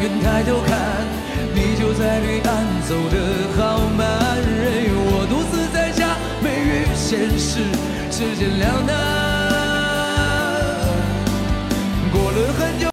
愿抬头看，你就在对岸，走得好慢，任由我独自在家，没与现实之间两难。